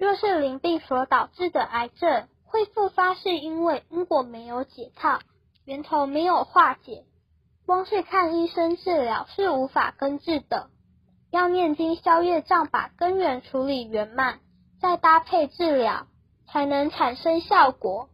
若是淋病所导致的癌症会复发是因为因果没有解套源头没有化解光是看医生治疗是无法根治的。要念经消业障把根源处理圆满再搭配治疗才能产生效果。